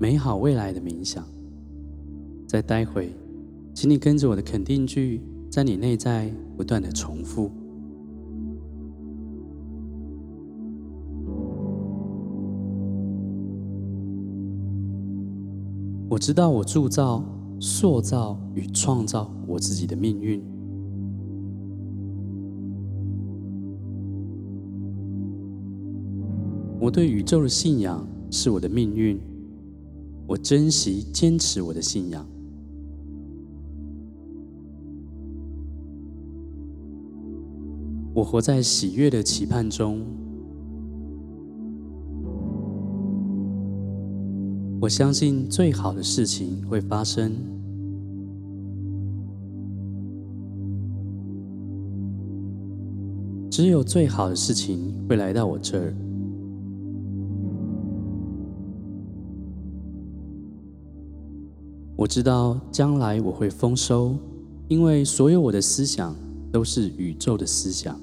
美好未来的冥想，再待会，请你跟着我的肯定句，在你内在不断的重复。我知道我铸造、塑造与创造我自己的命运。我对宇宙的信仰是我的命运。我珍惜坚持我的信仰。我活在喜悦的期盼中。我相信最好的事情会发生。只有最好的事情会来到我这儿。我知道将来我会丰收，因为所有我的思想都是宇宙的思想。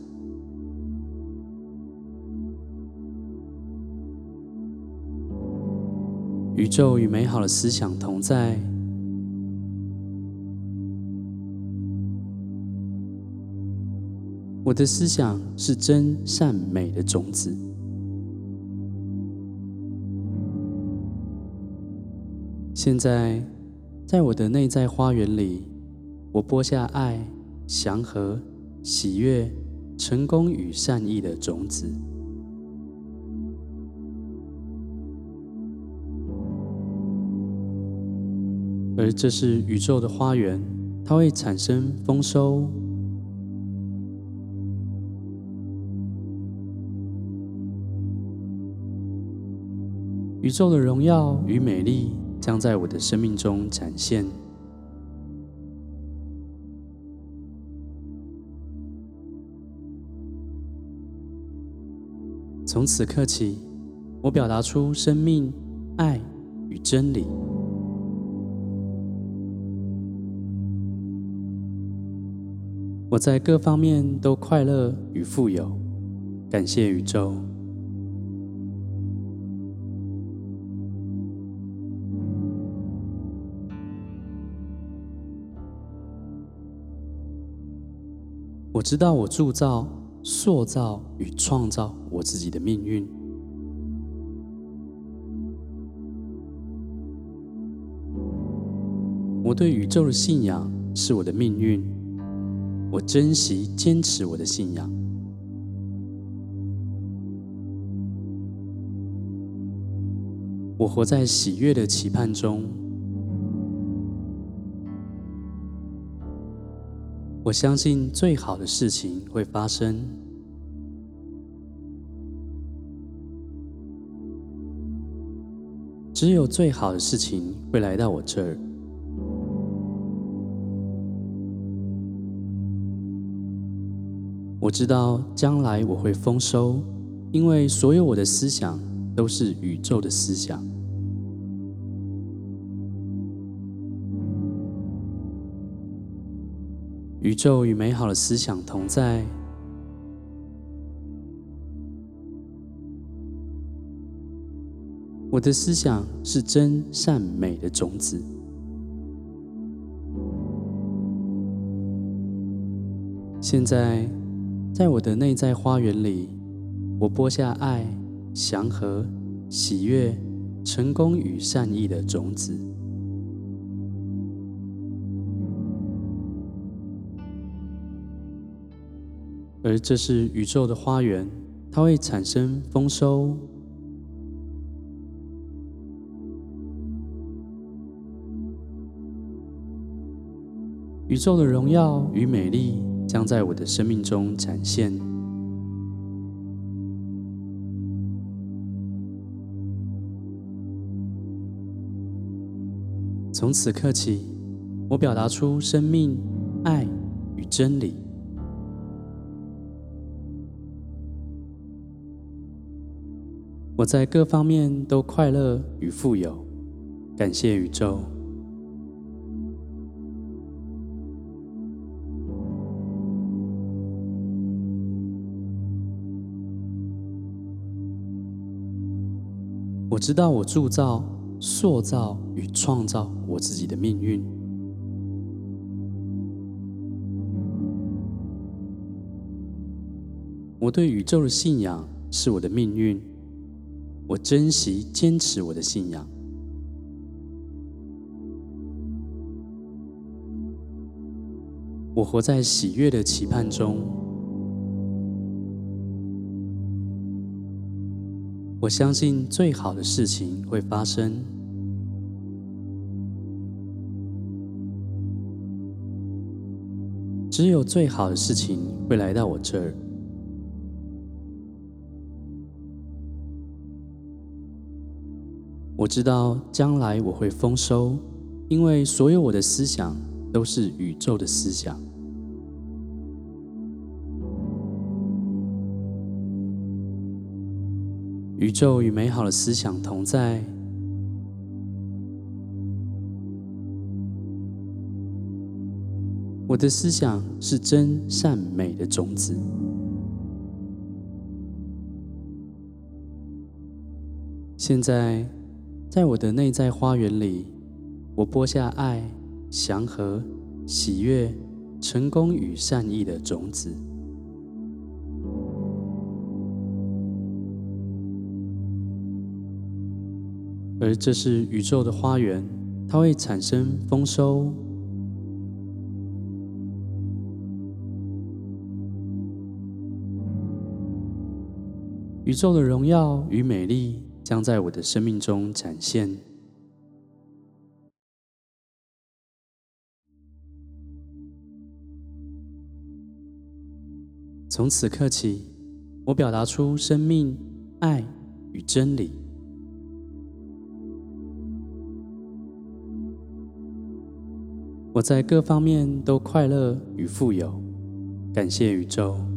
宇宙与美好的思想同在，我的思想是真善美的种子。现在，在我的内在花园里，我播下爱、祥和、喜悦、成功与善意的种子。而这是宇宙的花园，它会产生丰收。宇宙的荣耀与美丽将在我的生命中展现。从此刻起，我表达出生命、爱与真理。我在各方面都快乐与富有，感谢宇宙。我知道我铸造、塑造与创造我自己的命运。我对宇宙的信仰是我的命运。我珍惜、坚持我的信仰。我活在喜悦的期盼中。我相信最好的事情会发生，只有最好的事情会来到我这儿。我知道将来我会丰收，因为所有我的思想都是宇宙的思想。宇宙与美好的思想同在。我的思想是真善美的种子。现在，在我的内在花园里，我播下爱、祥和、喜悦、成功与善意的种子。而这是宇宙的花园，它会产生丰收。宇宙的荣耀与美丽将在我的生命中展现。从此刻起，我表达出生命、爱与真理。我在各方面都快乐与富有，感谢宇宙。我知道我铸造、塑造与创造我自己的命运。我对宇宙的信仰是我的命运。我珍惜、坚持我的信仰。我活在喜悦的期盼中。我相信最好的事情会发生。只有最好的事情会来到我这儿。我知道将来我会丰收，因为所有我的思想都是宇宙的思想。宇宙与美好的思想同在。我的思想是真善美的种子。现在。在我的内在花园里我播下爱祥和喜悦成功与善意的种子。而这是宇宙的花园它会产生丰收。宇宙的荣耀与美丽将在我的生命中展现。从此刻起，我表达出生命、爱与真理。我在各方面都快乐与富有，感谢宇宙。